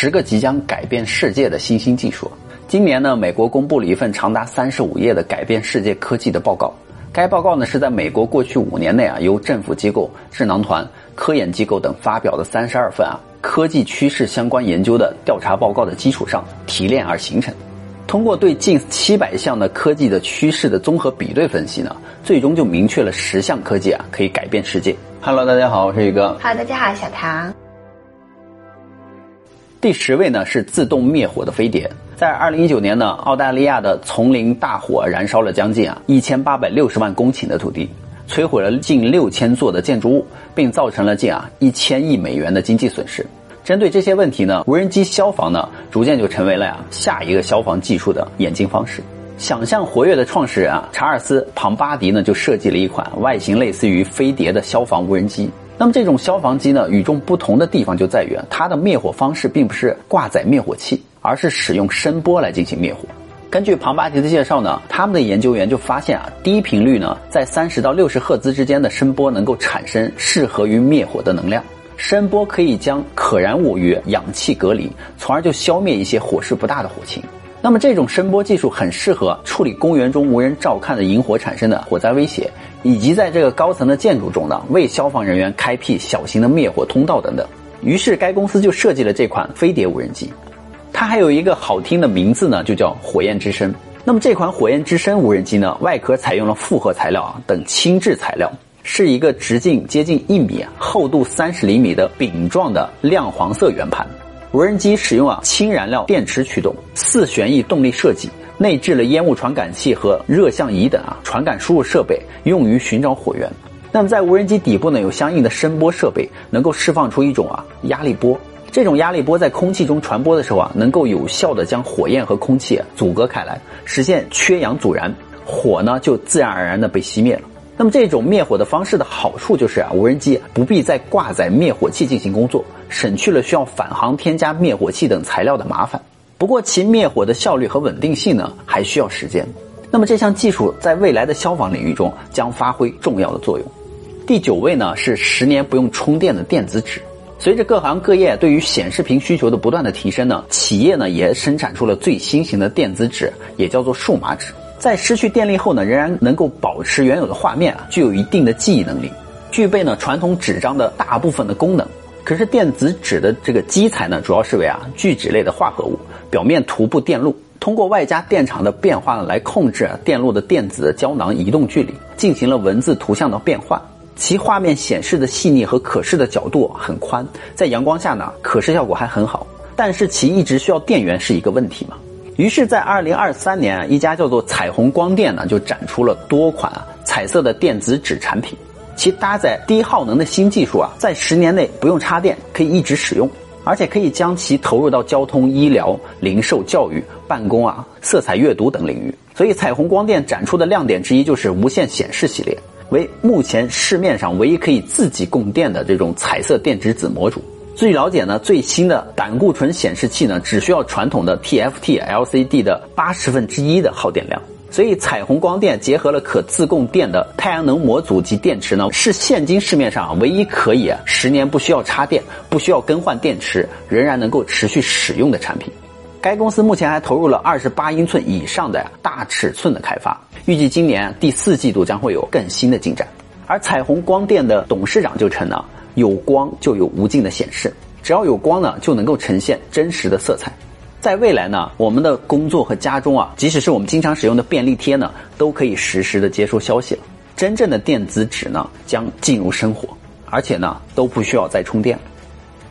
十个即将改变世界的新兴技术。今年呢，美国公布了一份长达三十五页的改变世界科技的报告。该报告呢是在美国过去五年内啊，由政府机构、智囊团、科研机构等发表的三十二份啊科技趋势相关研究的调查报告的基础上提炼而形成。通过对近七百项的科技的趋势的综合比对分析呢，最终就明确了十项科技啊可以改变世界。Hello，大家好，我是宇哥。Hello，大家好，小唐。第十位呢是自动灭火的飞碟。在二零一九年呢，澳大利亚的丛林大火燃烧了将近啊一千八百六十万公顷的土地，摧毁了近六千座的建筑物，并造成了近啊一千亿美元的经济损失。针对这些问题呢，无人机消防呢逐渐就成为了呀下一个消防技术的演进方式。想象活跃的创始人啊查尔斯庞巴迪呢就设计了一款外形类似于飞碟的消防无人机。那么这种消防机呢，与众不同的地方就在于，它的灭火方式并不是挂载灭火器，而是使用声波来进行灭火。根据庞巴迪的介绍呢，他们的研究员就发现啊，低频率呢，在三十到六十赫兹之间的声波能够产生适合于灭火的能量。声波可以将可燃物与氧气隔离，从而就消灭一些火势不大的火情。那么这种声波技术很适合处理公园中无人照看的引火产生的火灾威胁，以及在这个高层的建筑中呢，为消防人员开辟小型的灭火通道等等。于是该公司就设计了这款飞碟无人机，它还有一个好听的名字呢，就叫火焰之声。那么这款火焰之声无人机呢，外壳采用了复合材料啊等轻质材料，是一个直径接近一米、厚度三十厘米的饼状的亮黄色圆盘。无人机使用啊氢燃料电池驱动，四旋翼动力设计，内置了烟雾传感器和热像仪等啊传感输入设备，用于寻找火源。那么在无人机底部呢有相应的声波设备，能够释放出一种啊压力波。这种压力波在空气中传播的时候啊，能够有效的将火焰和空气阻隔开来，实现缺氧阻燃，火呢就自然而然的被熄灭了。那么这种灭火的方式的好处就是啊，无人机不必再挂载灭火器进行工作。省去了需要返航添加灭火器等材料的麻烦。不过，其灭火的效率和稳定性呢，还需要时间。那么，这项技术在未来的消防领域中将发挥重要的作用。第九位呢是十年不用充电的电子纸。随着各行各业对于显示屏需求的不断的提升呢，企业呢也生产出了最新型的电子纸，也叫做数码纸。在失去电力后呢，仍然能够保持原有的画面啊，具有一定的记忆能力，具备呢传统纸张的大部分的功能。可是电子纸的这个基材呢，主要是为啊聚酯类的化合物，表面涂布电路，通过外加电场的变化呢，来控制电路的电子胶囊移动距离，进行了文字图像的变换。其画面显示的细腻和可视的角度很宽，在阳光下呢，可视效果还很好。但是其一直需要电源是一个问题嘛。于是，在二零二三年，一家叫做彩虹光电呢，就展出了多款彩色的电子纸产品。其搭载低耗能的新技术啊，在十年内不用插电，可以一直使用，而且可以将其投入到交通、医疗、零售、教育、办公啊、色彩阅读等领域。所以，彩虹光电展出的亮点之一就是无线显示系列，为目前市面上唯一可以自己供电的这种彩色电子纸模组。据了解呢，最新的胆固醇显示器呢，只需要传统的 TFT LCD 的八十分之一的耗电量。所以，彩虹光电结合了可自供电的太阳能模组及电池呢，是现今市面上唯一可以十年不需要插电、不需要更换电池，仍然能够持续使用的产品。该公司目前还投入了二十八英寸以上的大尺寸的开发，预计今年第四季度将会有更新的进展。而彩虹光电的董事长就称呢，有光就有无尽的显示，只要有光呢，就能够呈现真实的色彩。在未来呢，我们的工作和家中啊，即使是我们经常使用的便利贴呢，都可以实时的接收消息了。真正的电子纸呢，将进入生活，而且呢，都不需要再充电。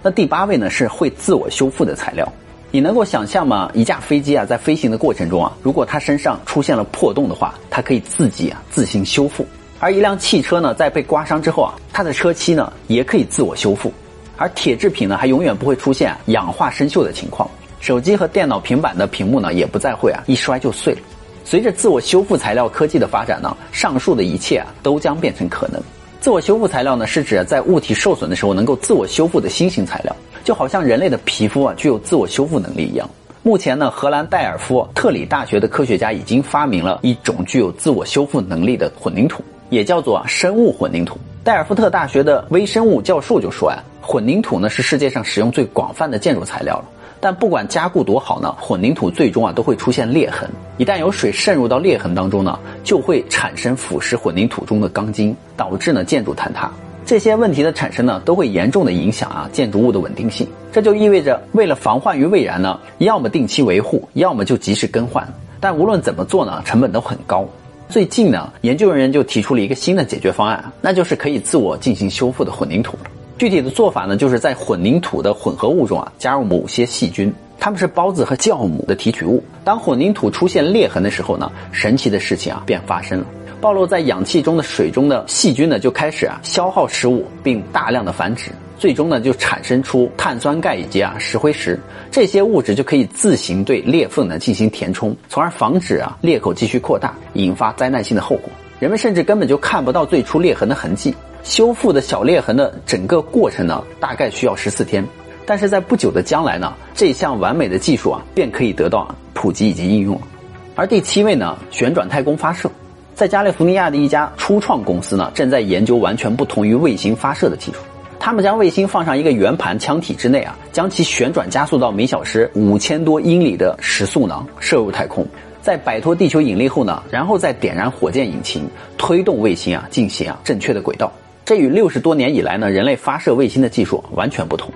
那第八位呢，是会自我修复的材料。你能够想象吗？一架飞机啊，在飞行的过程中啊，如果它身上出现了破洞的话，它可以自己啊自行修复。而一辆汽车呢，在被刮伤之后啊，它的车漆呢，也可以自我修复。而铁制品呢，还永远不会出现氧化生锈的情况。手机和电脑、平板的屏幕呢，也不再会啊一摔就碎了。随着自我修复材料科技的发展呢，上述的一切啊都将变成可能。自我修复材料呢，是指在物体受损的时候能够自我修复的新型材料，就好像人类的皮肤啊具有自我修复能力一样。目前呢，荷兰戴尔夫特里大学的科学家已经发明了一种具有自我修复能力的混凝土，也叫做生物混凝土。戴尔夫特大学的微生物教授就说呀。混凝土呢是世界上使用最广泛的建筑材料了。但不管加固多好呢，混凝土最终啊都会出现裂痕。一旦有水渗入到裂痕当中呢，就会产生腐蚀混凝土中的钢筋，导致呢建筑坍塌。这些问题的产生呢，都会严重的影响啊建筑物的稳定性。这就意味着，为了防患于未然呢，要么定期维护，要么就及时更换。但无论怎么做呢，成本都很高。最近呢，研究人员就提出了一个新的解决方案，那就是可以自我进行修复的混凝土。具体的做法呢，就是在混凝土的混合物中啊，加入某些细菌，它们是孢子和酵母的提取物。当混凝土出现裂痕的时候呢，神奇的事情啊便发生了。暴露在氧气中的水中的细菌呢，就开始啊消耗食物，并大量的繁殖，最终呢就产生出碳酸钙以及啊石灰石。这些物质就可以自行对裂缝呢进行填充，从而防止啊裂口继续扩大，引发灾难性的后果。人们甚至根本就看不到最初裂痕的痕迹。修复的小裂痕的整个过程呢，大概需要十四天，但是在不久的将来呢，这项完美的技术啊，便可以得到普及以及应用。而第七位呢，旋转太空发射，在加利福尼亚的一家初创公司呢，正在研究完全不同于卫星发射的技术。他们将卫星放上一个圆盘腔体之内啊，将其旋转加速到每小时五千多英里的时速呢，射入太空。在摆脱地球引力后呢，然后再点燃火箭引擎，推动卫星啊，进行啊正确的轨道。这与六十多年以来呢，人类发射卫星的技术完全不同。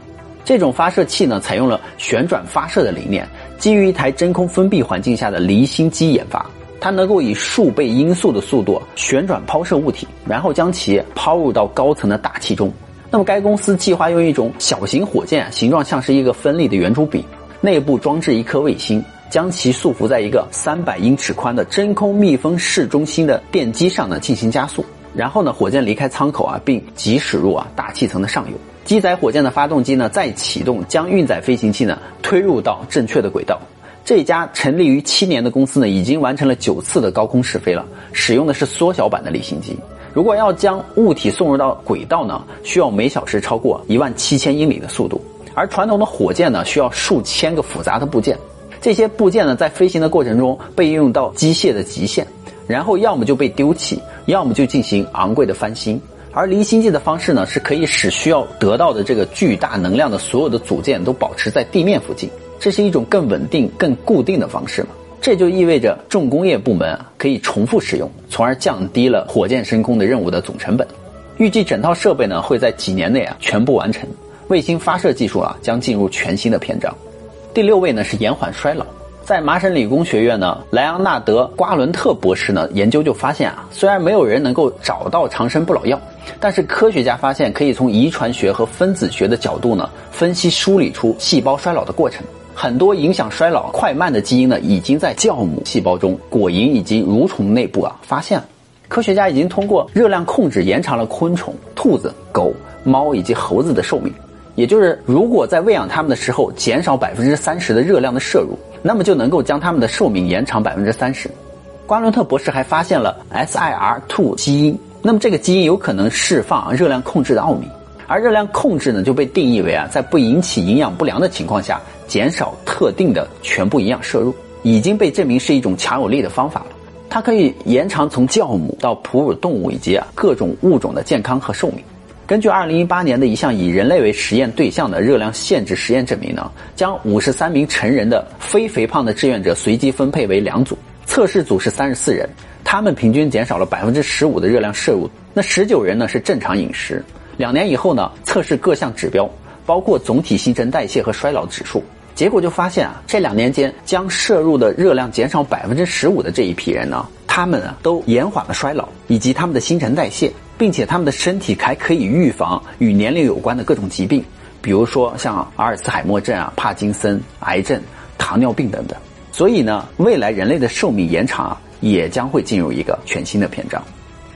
这种发射器呢，采用了旋转发射的理念，基于一台真空封闭环境下的离心机研发。它能够以数倍音速的速度旋转抛射物体，然后将其抛入到高层的大气中。那么，该公司计划用一种小型火箭，形状像是一个分立的圆珠笔，内部装置一颗卫星，将其束缚在一个三百英尺宽的真空密封室中心的电机上呢，进行加速。然后呢，火箭离开舱口啊，并急驶入啊大气层的上游。机载火箭的发动机呢，再启动，将运载飞行器呢推入到正确的轨道。这家成立于七年的公司呢，已经完成了九次的高空试飞了，使用的是缩小版的离心机。如果要将物体送入到轨道呢，需要每小时超过一万七千英里的速度。而传统的火箭呢，需要数千个复杂的部件。这些部件呢，在飞行的过程中被运用到机械的极限。然后要么就被丢弃，要么就进行昂贵的翻新。而离心机的方式呢，是可以使需要得到的这个巨大能量的所有的组件都保持在地面附近。这是一种更稳定、更固定的方式嘛？这就意味着重工业部门可以重复使用，从而降低了火箭升空的任务的总成本。预计整套设备呢会在几年内啊全部完成，卫星发射技术啊将进入全新的篇章。第六位呢是延缓衰老。在麻省理工学院呢，莱昂纳德·瓜伦特博士呢研究就发现啊，虽然没有人能够找到长生不老药，但是科学家发现可以从遗传学和分子学的角度呢分析梳理出细胞衰老的过程。很多影响衰老快慢的基因呢，已经在酵母细胞中、果蝇以及蠕虫内部啊发现了。科学家已经通过热量控制延长了昆虫、兔子、狗、猫以及猴子的寿命。也就是，如果在喂养它们的时候减少百分之三十的热量的摄入，那么就能够将它们的寿命延长百分之三十。瓜伦特博士还发现了 SIR2 基因，那么这个基因有可能释放热量控制的奥秘。而热量控制呢，就被定义为啊，在不引起营养不良的情况下，减少特定的全部营养摄入，已经被证明是一种强有力的方法了。它可以延长从酵母到哺乳动物以及啊各种物种的健康和寿命。根据2018年的一项以人类为实验对象的热量限制实验证明呢，将53名成人的非肥胖的志愿者随机分配为两组，测试组是34人，他们平均减少了15%的热量摄入，那19人呢是正常饮食。两年以后呢，测试各项指标，包括总体新陈代谢和衰老指数，结果就发现啊，这两年间将摄入的热量减少15%的这一批人呢，他们啊都延缓了衰老以及他们的新陈代谢。并且他们的身体还可以预防与年龄有关的各种疾病，比如说像阿尔茨海默症啊、帕金森、癌症、糖尿病等等。所以呢，未来人类的寿命延长啊，也将会进入一个全新的篇章。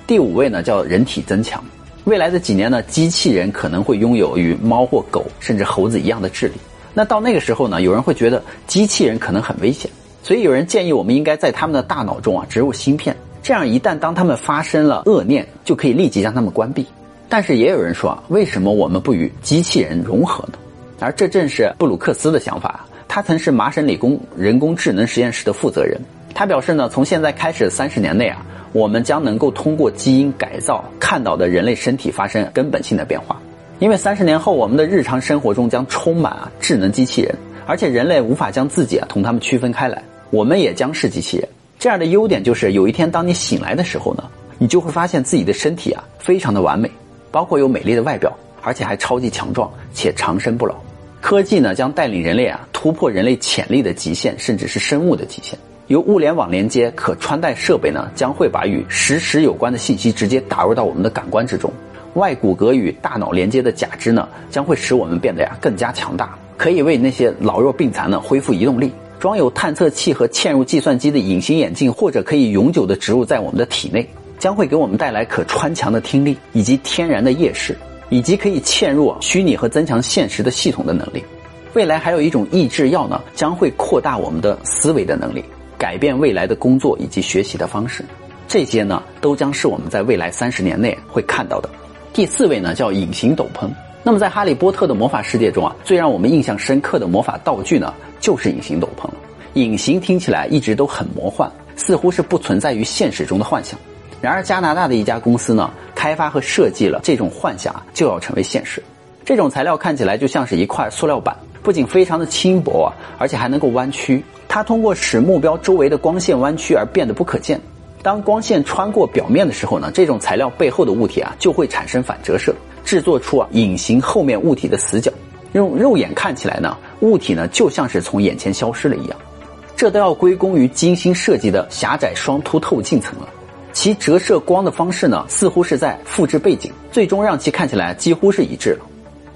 第五位呢，叫人体增强。未来的几年呢，机器人可能会拥有与猫或狗甚至猴子一样的智力。那到那个时候呢，有人会觉得机器人可能很危险，所以有人建议我们应该在他们的大脑中啊植入芯片。这样一旦当他们发生了恶念，就可以立即将他们关闭。但是也有人说啊，为什么我们不与机器人融合呢？而这正是布鲁克斯的想法。他曾是麻省理工人工智能实验室的负责人。他表示呢，从现在开始三十年内啊，我们将能够通过基因改造看到的人类身体发生根本性的变化。因为三十年后我们的日常生活中将充满啊智能机器人，而且人类无法将自己啊同他们区分开来，我们也将是机器人。这样的优点就是，有一天当你醒来的时候呢，你就会发现自己的身体啊非常的完美，包括有美丽的外表，而且还超级强壮且长生不老。科技呢将带领人类啊突破人类潜力的极限，甚至是生物的极限。由物联网连接可穿戴设备呢将会把与实时有关的信息直接打入到我们的感官之中。外骨骼与大脑连接的假肢呢将会使我们变得呀更加强大，可以为那些老弱病残呢恢复移动力。装有探测器和嵌入计算机的隐形眼镜，或者可以永久的植入在我们的体内，将会给我们带来可穿墙的听力，以及天然的夜视，以及可以嵌入虚拟和增强现实的系统的能力。未来还有一种抑制药呢，将会扩大我们的思维的能力，改变未来的工作以及学习的方式。这些呢，都将是我们在未来三十年内会看到的。第四位呢，叫隐形斗篷。那么在哈利波特的魔法世界中啊，最让我们印象深刻的魔法道具呢，就是隐形斗篷了。隐形听起来一直都很魔幻，似乎是不存在于现实中的幻想。然而，加拿大的一家公司呢，开发和设计了这种幻想就要成为现实。这种材料看起来就像是一块塑料板，不仅非常的轻薄啊，而且还能够弯曲。它通过使目标周围的光线弯曲而变得不可见。当光线穿过表面的时候呢，这种材料背后的物体啊就会产生反折射。制作出啊隐形后面物体的死角，用肉眼看起来呢，物体呢就像是从眼前消失了一样。这都要归功于精心设计的狭窄双凸透镜层了。其折射光的方式呢，似乎是在复制背景，最终让其看起来几乎是一致了。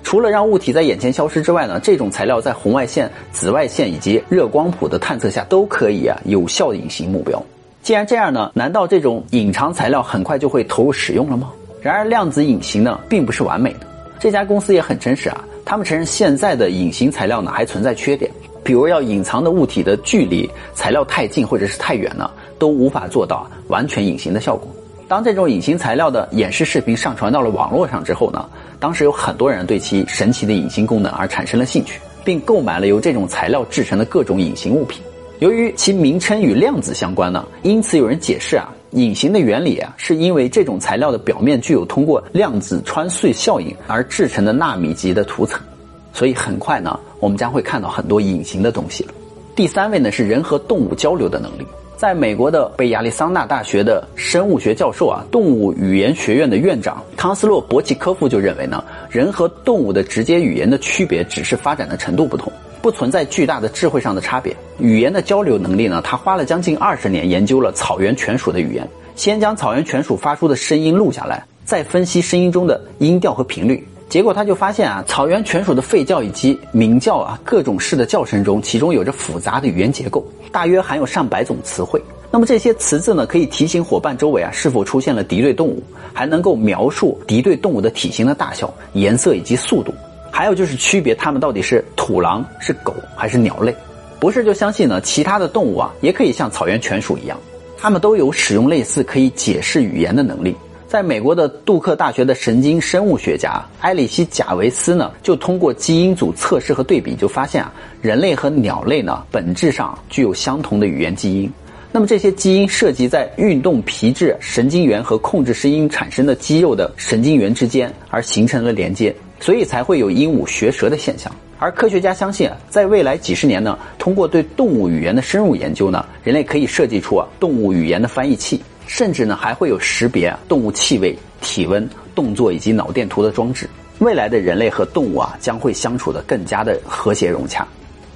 除了让物体在眼前消失之外呢，这种材料在红外线、紫外线以及热光谱的探测下都可以啊有效的隐形目标。既然这样呢，难道这种隐藏材料很快就会投入使用了吗？然而，量子隐形呢，并不是完美的。这家公司也很真实啊，他们承认现在的隐形材料呢，还存在缺点，比如要隐藏的物体的距离，材料太近或者是太远呢，都无法做到完全隐形的效果。当这种隐形材料的演示视频上传到了网络上之后呢，当时有很多人对其神奇的隐形功能而产生了兴趣，并购买了由这种材料制成的各种隐形物品。由于其名称与量子相关呢，因此有人解释啊。隐形的原理啊，是因为这种材料的表面具有通过量子穿碎效应而制成的纳米级的涂层，所以很快呢，我们将会看到很多隐形的东西了。第三位呢是人和动物交流的能力，在美国的北亚利桑那大学的生物学教授啊，动物语言学院的院长康斯洛伯奇科夫就认为呢，人和动物的直接语言的区别只是发展的程度不同。不存在巨大的智慧上的差别。语言的交流能力呢？他花了将近二十年研究了草原犬鼠的语言，先将草原犬鼠发出的声音录下来，再分析声音中的音调和频率。结果他就发现啊，草原犬鼠的吠叫以及鸣叫啊，各种式的叫声中，其中有着复杂的语言结构，大约含有上百种词汇。那么这些词字呢，可以提醒伙伴周围啊是否出现了敌对动物，还能够描述敌对动物的体型的大小、颜色以及速度。还有就是区别它们到底是土狼、是狗还是鸟类。博士就相信呢，其他的动物啊也可以像草原犬鼠一样，它们都有使用类似可以解释语言的能力。在美国的杜克大学的神经生物学家埃里希·贾维斯呢，就通过基因组测试和对比，就发现啊，人类和鸟类呢本质上具有相同的语言基因。那么这些基因涉及在运动皮质神经元和控制声音产生的肌肉的神经元之间，而形成了连接。所以才会有鹦鹉学舌的现象，而科学家相信，在未来几十年呢，通过对动物语言的深入研究呢，人类可以设计出啊动物语言的翻译器，甚至呢还会有识别动物气味、体温、动作以及脑电图的装置。未来的人类和动物啊将会相处的更加的和谐融洽。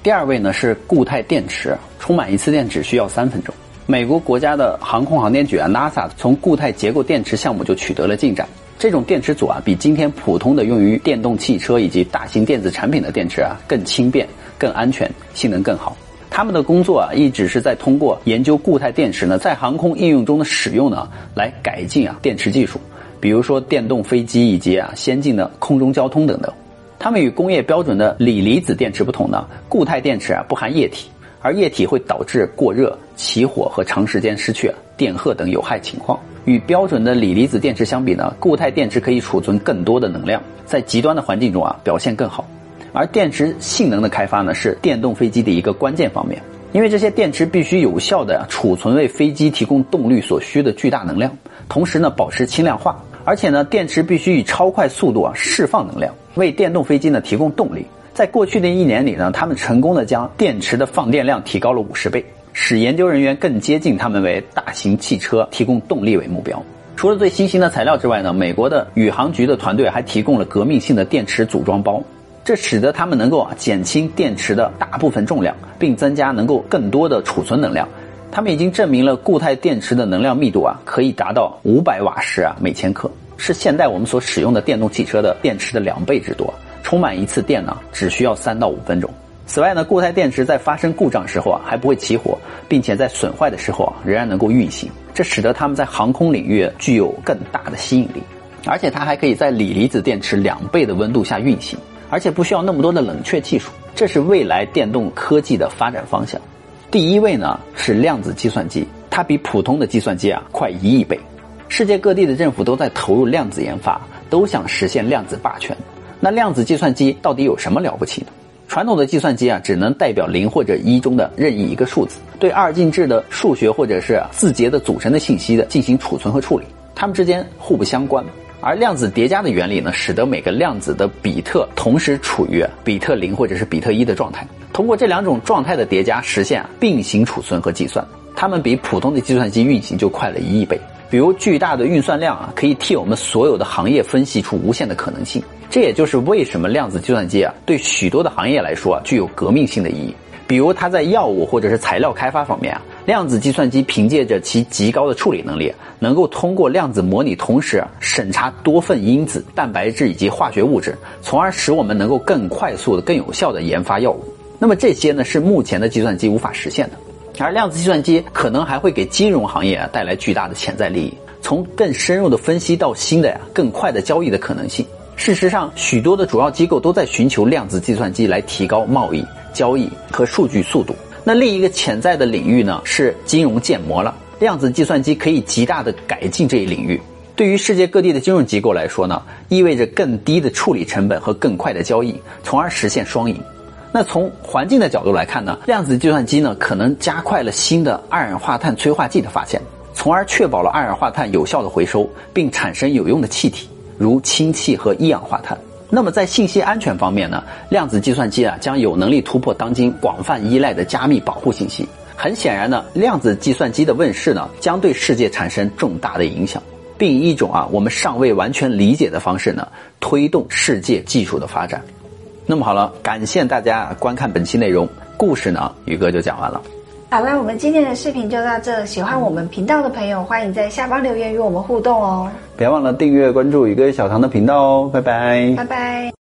第二位呢是固态电池，充满一次电只需要三分钟。美国国家的航空航天局啊 NASA 从固态结构电池项目就取得了进展。这种电池组啊，比今天普通的用于电动汽车以及大型电子产品的电池啊更轻便、更安全、性能更好。他们的工作啊，一直是在通过研究固态电池呢，在航空应用中的使用呢，来改进啊电池技术，比如说电动飞机以及啊先进的空中交通等等。它们与工业标准的锂离子电池不同呢，固态电池啊不含液体，而液体会导致过热、起火和长时间失去电荷等有害情况。与标准的锂离子电池相比呢，固态电池可以储存更多的能量，在极端的环境中啊表现更好。而电池性能的开发呢，是电动飞机的一个关键方面，因为这些电池必须有效的储存为飞机提供动力所需的巨大能量，同时呢保持轻量化。而且呢，电池必须以超快速度啊释放能量，为电动飞机呢提供动力。在过去的一年里呢，他们成功的将电池的放电量提高了五十倍，使研究人员更接近他们为大型汽车提供动力为目标。除了最新型的材料之外呢，美国的宇航局的团队还提供了革命性的电池组装包，这使得他们能够啊减轻电池的大部分重量，并增加能够更多的储存能量。他们已经证明了固态电池的能量密度啊可以达到五百瓦时啊每千克，是现代我们所使用的电动汽车的电池的两倍之多。充满一次电呢只需要三到五分钟。此外呢，固态电池在发生故障时候啊还不会起火，并且在损坏的时候啊仍然能够运行。这使得它们在航空领域具有更大的吸引力，而且它还可以在锂离子电池两倍的温度下运行，而且不需要那么多的冷却技术。这是未来电动科技的发展方向。第一位呢是量子计算机，它比普通的计算机啊快一亿倍。世界各地的政府都在投入量子研发，都想实现量子霸权。那量子计算机到底有什么了不起呢？传统的计算机啊，只能代表零或者一中的任意一个数字，对二进制的数学或者是字节的组成的信息的进行储存和处理，它们之间互不相关。而量子叠加的原理呢，使得每个量子的比特同时处于比特零或者是比特一的状态，通过这两种状态的叠加实现并行储存和计算，它们比普通的计算机运行就快了一亿倍。比如巨大的运算量啊，可以替我们所有的行业分析出无限的可能性。这也就是为什么量子计算机啊，对许多的行业来说啊，具有革命性的意义。比如它在药物或者是材料开发方面啊，量子计算机凭借着其极高的处理能力，能够通过量子模拟同时审查多份因子、蛋白质以及化学物质，从而使我们能够更快速的、更有效的研发药物。那么这些呢，是目前的计算机无法实现的。而量子计算机可能还会给金融行业啊带来巨大的潜在利益，从更深入的分析到新的呀、更快的交易的可能性。事实上，许多的主要机构都在寻求量子计算机来提高贸易、交易和数据速度。那另一个潜在的领域呢，是金融建模了。量子计算机可以极大的改进这一领域。对于世界各地的金融机构来说呢，意味着更低的处理成本和更快的交易，从而实现双赢。那从环境的角度来看呢，量子计算机呢可能加快了新的二氧化碳催化剂的发现，从而确保了二氧化碳有效的回收，并产生有用的气体。如氢气和一氧化碳。那么在信息安全方面呢？量子计算机啊将有能力突破当今广泛依赖的加密保护信息。很显然呢，量子计算机的问世呢将对世界产生重大的影响，并以一种啊我们尚未完全理解的方式呢推动世界技术的发展。那么好了，感谢大家观看本期内容，故事呢宇哥就讲完了。好了，我们今天的视频就到这。喜欢我们频道的朋友，欢迎在下方留言与我们互动哦。别忘了订阅关注宇哥小唐的频道哦，拜拜，拜拜。